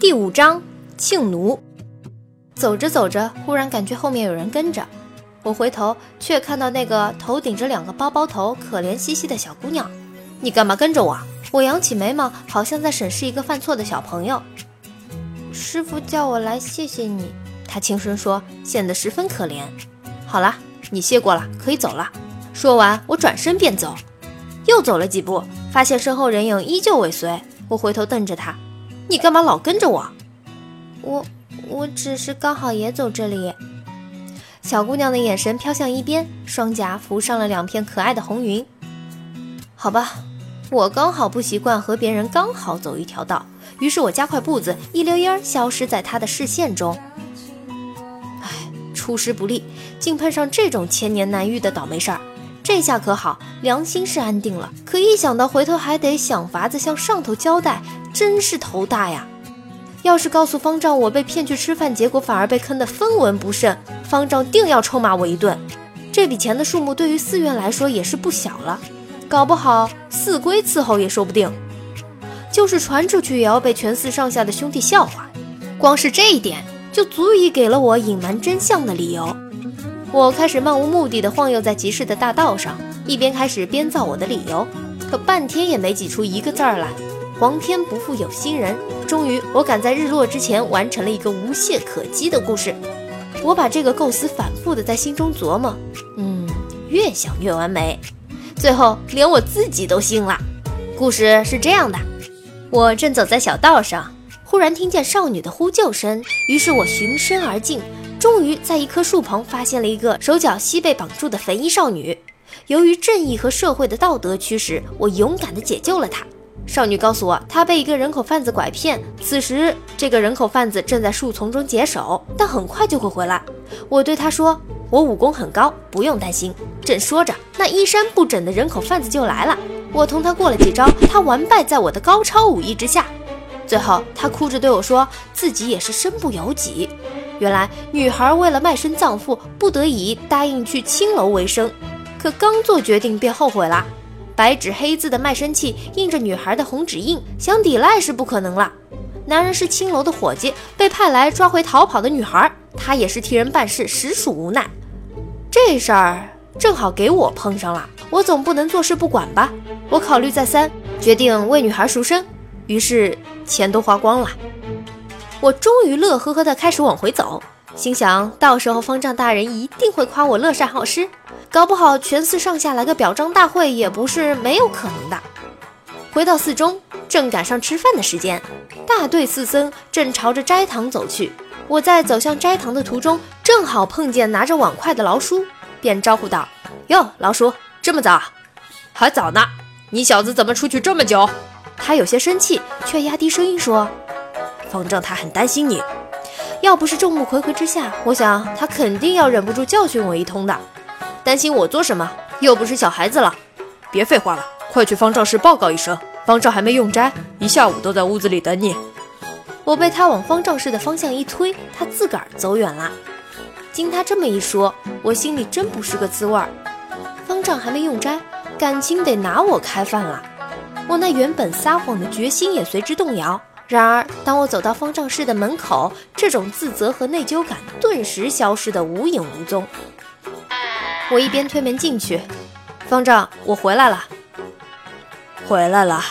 第五章庆奴。走着走着，忽然感觉后面有人跟着，我回头却看到那个头顶着两个包包头、可怜兮兮的小姑娘。你干嘛跟着我？我扬起眉毛，好像在审视一个犯错的小朋友。师傅叫我来谢谢你，他轻声说，显得十分可怜。好了，你谢过了，可以走了。说完，我转身便走，又走了几步，发现身后人影依旧尾随。我回头瞪着他。你干嘛老跟着我？我我只是刚好也走这里。小姑娘的眼神飘向一边，双颊浮上了两片可爱的红云。好吧，我刚好不习惯和别人刚好走一条道，于是我加快步子，一溜烟儿消失在她的视线中。唉，出师不利，竟碰上这种千年难遇的倒霉事儿。这下可好，良心是安定了。可一想到回头还得想法子向上头交代，真是头大呀！要是告诉方丈我被骗去吃饭，结果反而被坑得分文不剩，方丈定要臭骂我一顿。这笔钱的数目对于寺院来说也是不小了，搞不好寺规伺候也说不定。就是传出去，也要被全寺上下的兄弟笑话。光是这一点，就足以给了我隐瞒真相的理由。我开始漫无目的地晃悠在集市的大道上，一边开始编造我的理由，可半天也没挤出一个字儿来。皇天不负有心人，终于我赶在日落之前完成了一个无懈可击的故事。我把这个构思反复地在心中琢磨，嗯，越想越完美，最后连我自己都信了。故事是这样的：我正走在小道上，忽然听见少女的呼救声，于是我循声而进。终于在一棵树旁发现了一个手脚膝被绑住的肥衣少女。由于正义和社会的道德驱使，我勇敢地解救了她。少女告诉我，她被一个人口贩子拐骗，此时这个人口贩子正在树丛中解手，但很快就会回来。我对她说：“我武功很高，不用担心。”正说着，那衣衫不整的人口贩子就来了。我同他过了几招，他完败在我的高超武艺之下。最后，他哭着对我说，自己也是身不由己。原来女孩为了卖身葬父，不得已答应去青楼为生，可刚做决定便后悔了。白纸黑字的卖身契印着女孩的红指印，想抵赖是不可能了。男人是青楼的伙计，被派来抓回逃跑的女孩，他也是替人办事，实属无奈。这事儿正好给我碰上了，我总不能坐视不管吧？我考虑再三，决定为女孩赎身，于是钱都花光了。我终于乐呵呵地开始往回走，心想到时候方丈大人一定会夸我乐善好施，搞不好全寺上下来个表彰大会也不是没有可能的。回到寺中，正赶上吃饭的时间，大队寺僧正朝着斋堂走去。我在走向斋堂的途中，正好碰见拿着碗筷的老叔，便招呼道：“哟，老叔，这么早？还早呢。你小子怎么出去这么久？”他有些生气，却压低声音说。方丈他很担心你，要不是众目睽睽之下，我想他肯定要忍不住教训我一通的。担心我做什么？又不是小孩子了。别废话了，快去方丈室报告一声，方丈还没用斋，一下午都在屋子里等你。我被他往方丈室的方向一推，他自个儿走远了。经他这么一说，我心里真不是个滋味儿。方丈还没用斋，感情得拿我开饭了。我那原本撒谎的决心也随之动摇。然而，当我走到方丈室的门口，这种自责和内疚感顿时消失得无影无踪。我一边推门进去，方丈，我回来了。回来了。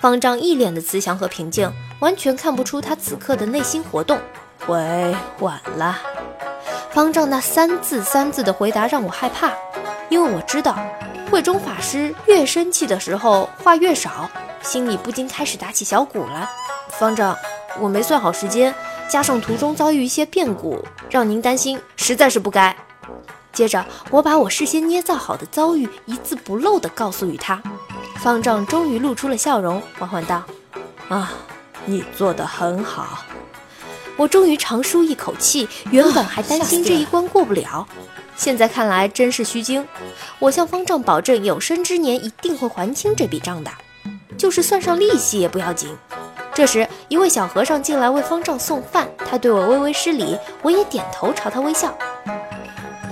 方丈一脸的慈祥和平静，完全看不出他此刻的内心活动。喂，晚了。方丈那三字三字的回答让我害怕，因为我知道，慧中法师越生气的时候话越少，心里不禁开始打起小鼓来。方丈，我没算好时间，加上途中遭遇一些变故，让您担心，实在是不该。接着，我把我事先捏造好的遭遇一字不漏地告诉与他。方丈终于露出了笑容，缓缓道：“啊，你做得很好。”我终于长舒一口气。原本还担心这一关过不了，现在看来真是虚惊。我向方丈保证，有生之年一定会还清这笔账的，就是算上利息也不要紧。这时，一位小和尚进来为方丈送饭，他对我微微施礼，我也点头朝他微笑。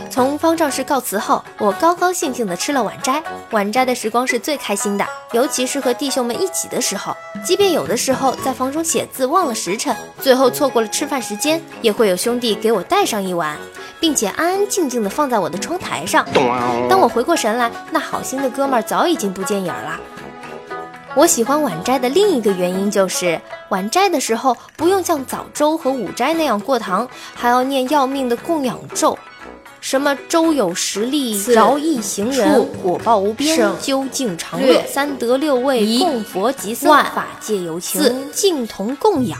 从方丈室告辞后，我高高兴兴地吃了晚斋。晚斋的时光是最开心的，尤其是和弟兄们一起的时候。即便有的时候在房中写字忘了时辰，最后错过了吃饭时间，也会有兄弟给我带上一碗，并且安安静静地放在我的窗台上。当我回过神来，那好心的哥们儿早已经不见影儿了。我喜欢晚斋的另一个原因就是，晚斋的时候不用像早粥和午斋那样过堂，还要念要命的供养咒。什么周有实力，饶益行人，果报无边，究竟长乐，三德六味，供佛及僧，法界有情，净同供养，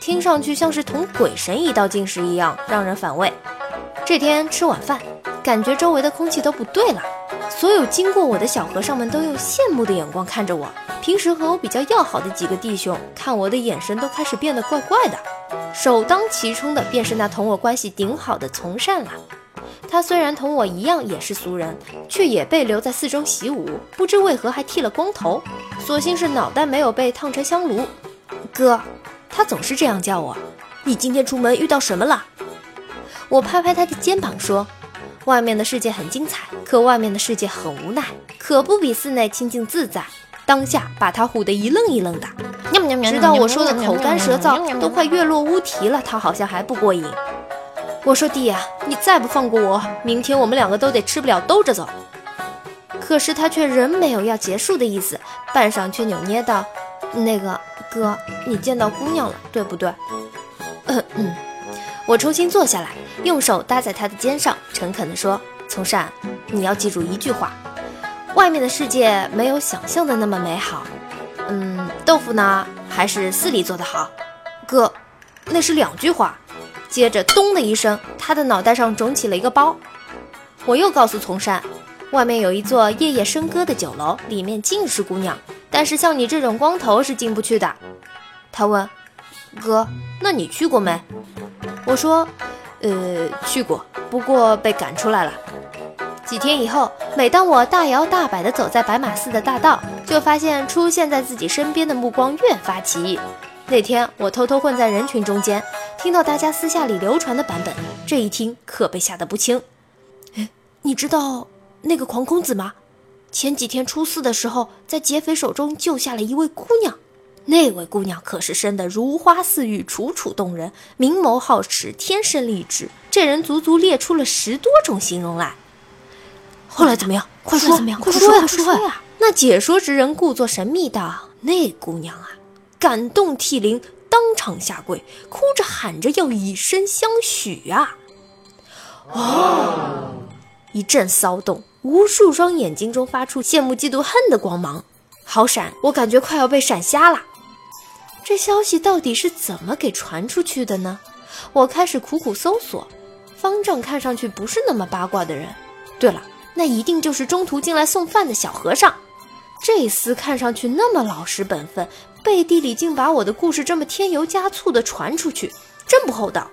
听上去像是同鬼神一道进食一样，让人反胃。这天吃晚饭，感觉周围的空气都不对了，所有经过我的小和尚们都用羡慕的眼光看着我。平时和我比较要好的几个弟兄，看我的眼神都开始变得怪怪的。首当其冲的便是那同我关系顶好的从善了。他虽然同我一样也是俗人，却也被留在寺中习武，不知为何还剃了光头，所幸是脑袋没有被烫成香炉。哥，他总是这样叫我。你今天出门遇到什么了？我拍拍他的肩膀说：“外面的世界很精彩，可外面的世界很无奈，可不比寺内清静自在。”当下把他唬得一愣一愣的，直到我说的口干舌燥，都快月落乌啼了，他好像还不过瘾。我说弟呀，你再不放过我，明天我们两个都得吃不了兜着走。可是他却仍没有要结束的意思，半晌却扭捏道：“那个哥，你见到姑娘了，对不对？”嗯嗯。我重新坐下来，用手搭在他的肩上，诚恳地说：“从善，你要记住一句话，外面的世界没有想象的那么美好。嗯，豆腐呢，还是寺里做的好。哥，那是两句话。”接着，咚的一声，他的脑袋上肿起了一个包。我又告诉从善，外面有一座夜夜笙歌的酒楼，里面尽是姑娘，但是像你这种光头是进不去的。他问：“哥，那你去过没？”我说：“呃，去过，不过被赶出来了。”几天以后，每当我大摇大摆地走在白马寺的大道，就发现出现在自己身边的目光越发奇异。那天，我偷偷混在人群中间。听到大家私下里流传的版本，这一听可被吓得不轻。哎，你知道那个狂公子吗？前几天出事的时候，在劫匪手中救下了一位姑娘。那位姑娘可是生得如花似玉，楚楚动人，明眸皓齿，天生丽质。这人足足列出了十多种形容来。后来怎么样？快说！快说呀！快说呀！那解说之人故作神秘道：“那姑娘啊，感动涕零。”当场下跪，哭着喊着要以身相许啊！哦，一阵骚动，无数双眼睛中发出羡慕、嫉妒、恨的光芒，好闪！我感觉快要被闪瞎了。这消息到底是怎么给传出去的呢？我开始苦苦搜索。方丈看上去不是那么八卦的人。对了，那一定就是中途进来送饭的小和尚。这厮看上去那么老实本分。背地里竟把我的故事这么添油加醋的传出去，真不厚道。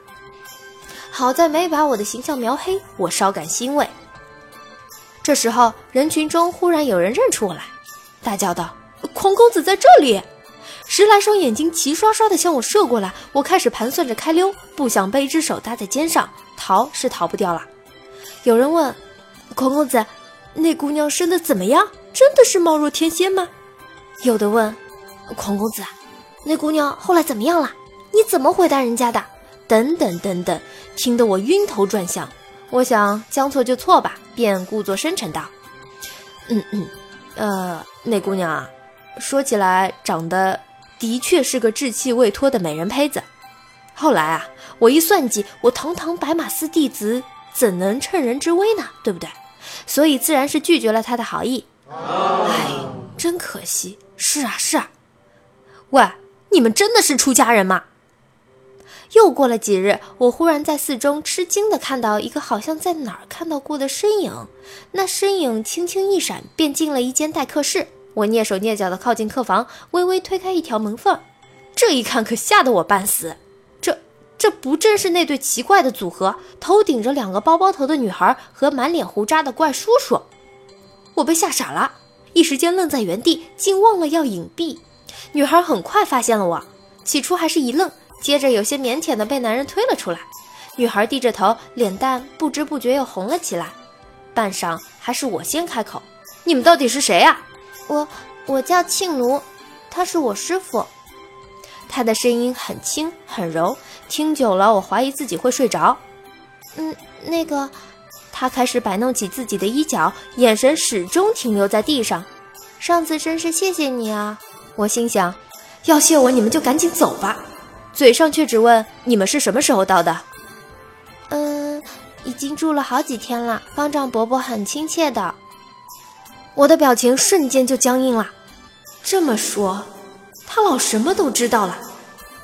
好在没把我的形象描黑，我稍感欣慰。这时候，人群中忽然有人认出我来，大叫道：“狂公子在这里！”十来双眼睛齐刷刷地向我射过来，我开始盘算着开溜，不想被一只手搭在肩上，逃是逃不掉了。有人问：“狂公子，那姑娘生的怎么样？真的是貌若天仙吗？”有的问。狂公子，那姑娘后来怎么样了？你怎么回答人家的？等等等等，听得我晕头转向。我想将错就错吧，便故作深沉道：“嗯嗯，呃，那姑娘啊，说起来长得的确是个稚气未脱的美人胚子。后来啊，我一算计，我堂堂白马寺弟子怎能趁人之危呢？对不对？所以自然是拒绝了他的好意。哎，真可惜。是啊，是啊。”喂，你们真的是出家人吗？又过了几日，我忽然在寺中吃惊的看到一个好像在哪儿看到过的身影，那身影轻轻一闪，便进了一间待客室。我蹑手蹑脚的靠近客房，微微推开一条门缝，这一看可吓得我半死。这这不正是那对奇怪的组合，头顶着两个包包头的女孩和满脸胡渣的怪叔叔？我被吓傻了，一时间愣在原地，竟忘了要隐蔽。女孩很快发现了我，起初还是一愣，接着有些腼腆的被男人推了出来。女孩低着头，脸蛋不知不觉又红了起来。半晌，还是我先开口：“你们到底是谁呀？”“我我叫庆奴，他是我师傅。”他的声音很轻很柔，听久了我怀疑自己会睡着。嗯，那个，他开始摆弄起自己的衣角，眼神始终停留在地上。上次真是谢谢你啊！我心想，要谢我你们就赶紧走吧。嘴上却只问你们是什么时候到的。嗯，已经住了好几天了。方丈伯伯很亲切的。我的表情瞬间就僵硬了。这么说，他老什么都知道了。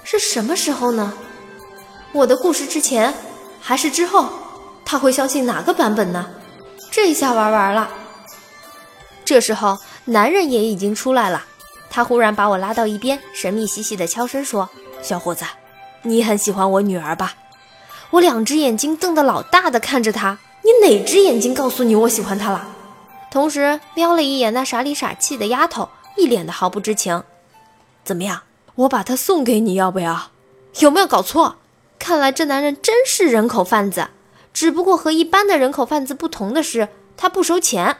是什么时候呢？我的故事之前还是之后？他会相信哪个版本呢？这下玩完了。这时候，男人也已经出来了。他忽然把我拉到一边，神秘兮兮的悄声说：“小伙子，你很喜欢我女儿吧？”我两只眼睛瞪得老大的看着他。你哪只眼睛告诉你我喜欢她了？同时瞄了一眼那傻里傻气的丫头，一脸的毫不知情。怎么样？我把它送给你，要不要？有没有搞错？看来这男人真是人口贩子，只不过和一般的人口贩子不同的是，他不收钱。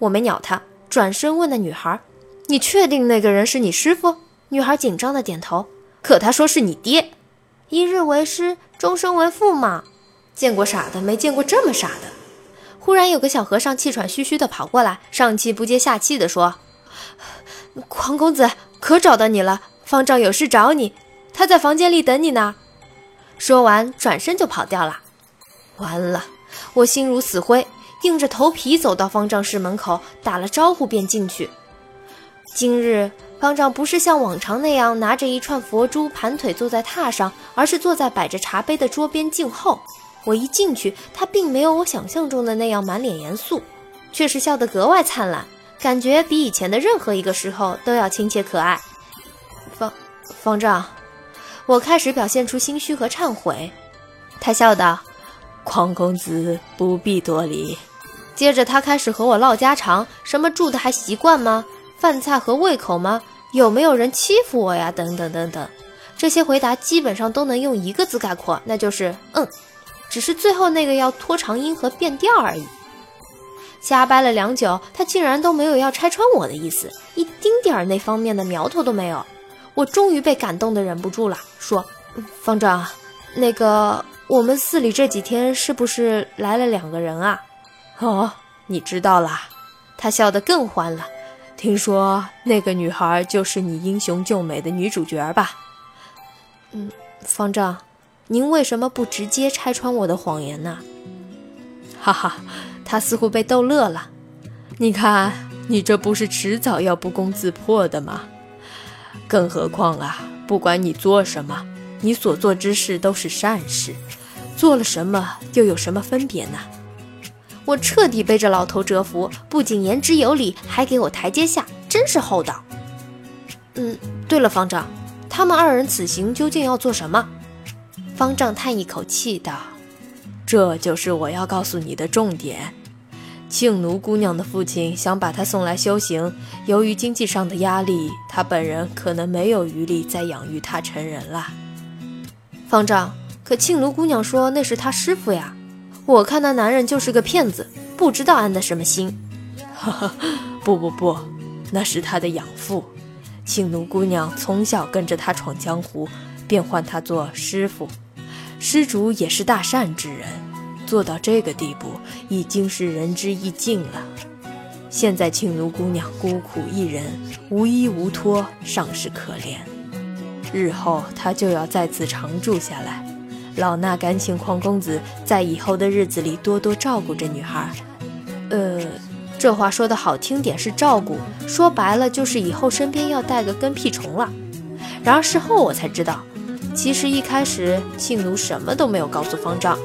我没鸟他，转身问那女孩：“你确定那个人是你师傅？”女孩紧张的点头。可他说是你爹，一日为师，终身为父嘛。见过傻的，没见过这么傻的。忽然有个小和尚气喘吁吁的跑过来，上气不接下气的说：“狂公子。”可找到你了，方丈有事找你，他在房间里等你呢。说完，转身就跑掉了。完了，我心如死灰，硬着头皮走到方丈室门口，打了招呼便进去。今日方丈不是像往常那样拿着一串佛珠盘腿坐在榻上，而是坐在摆着茶杯的桌边静候。我一进去，他并没有我想象中的那样满脸严肃，却是笑得格外灿烂。感觉比以前的任何一个时候都要亲切可爱。方方丈，我开始表现出心虚和忏悔。他笑道：“匡公子不必多礼。”接着他开始和我唠家常，什么住的还习惯吗？饭菜合胃口吗？有没有人欺负我呀？等等等等。这些回答基本上都能用一个字概括，那就是“嗯”，只是最后那个要拖长音和变调而已。瞎掰了良久，他竟然都没有要拆穿我的意思，一丁点儿那方面的苗头都没有。我终于被感动的忍不住了，说：“方丈，那个我们寺里这几天是不是来了两个人啊？”哦，你知道啦。他笑得更欢了。听说那个女孩就是你英雄救美的女主角吧？嗯，方丈，您为什么不直接拆穿我的谎言呢？哈哈。他似乎被逗乐了，你看，你这不是迟早要不攻自破的吗？更何况啊，不管你做什么，你所做之事都是善事，做了什么又有什么分别呢？我彻底被这老头折服，不仅言之有理，还给我台阶下，真是厚道。嗯，对了，方丈，他们二人此行究竟要做什么？方丈叹一口气道：“这就是我要告诉你的重点。”庆奴姑娘的父亲想把她送来修行，由于经济上的压力，他本人可能没有余力再养育她成人了。方丈，可庆奴姑娘说那是她师傅呀，我看那男人就是个骗子，不知道安的什么心。不不不，那是他的养父。庆奴姑娘从小跟着他闯江湖，便唤他做师傅。施主也是大善之人。做到这个地步，已经是仁至义尽了。现在庆奴姑娘孤苦一人，无依无托，尚是可怜。日后她就要在此常住下来，老衲敢请匡公子在以后的日子里多多照顾这女孩。呃，这话说的好听点是照顾，说白了就是以后身边要带个跟屁虫了。然而事后我才知道，其实一开始庆奴什么都没有告诉方丈。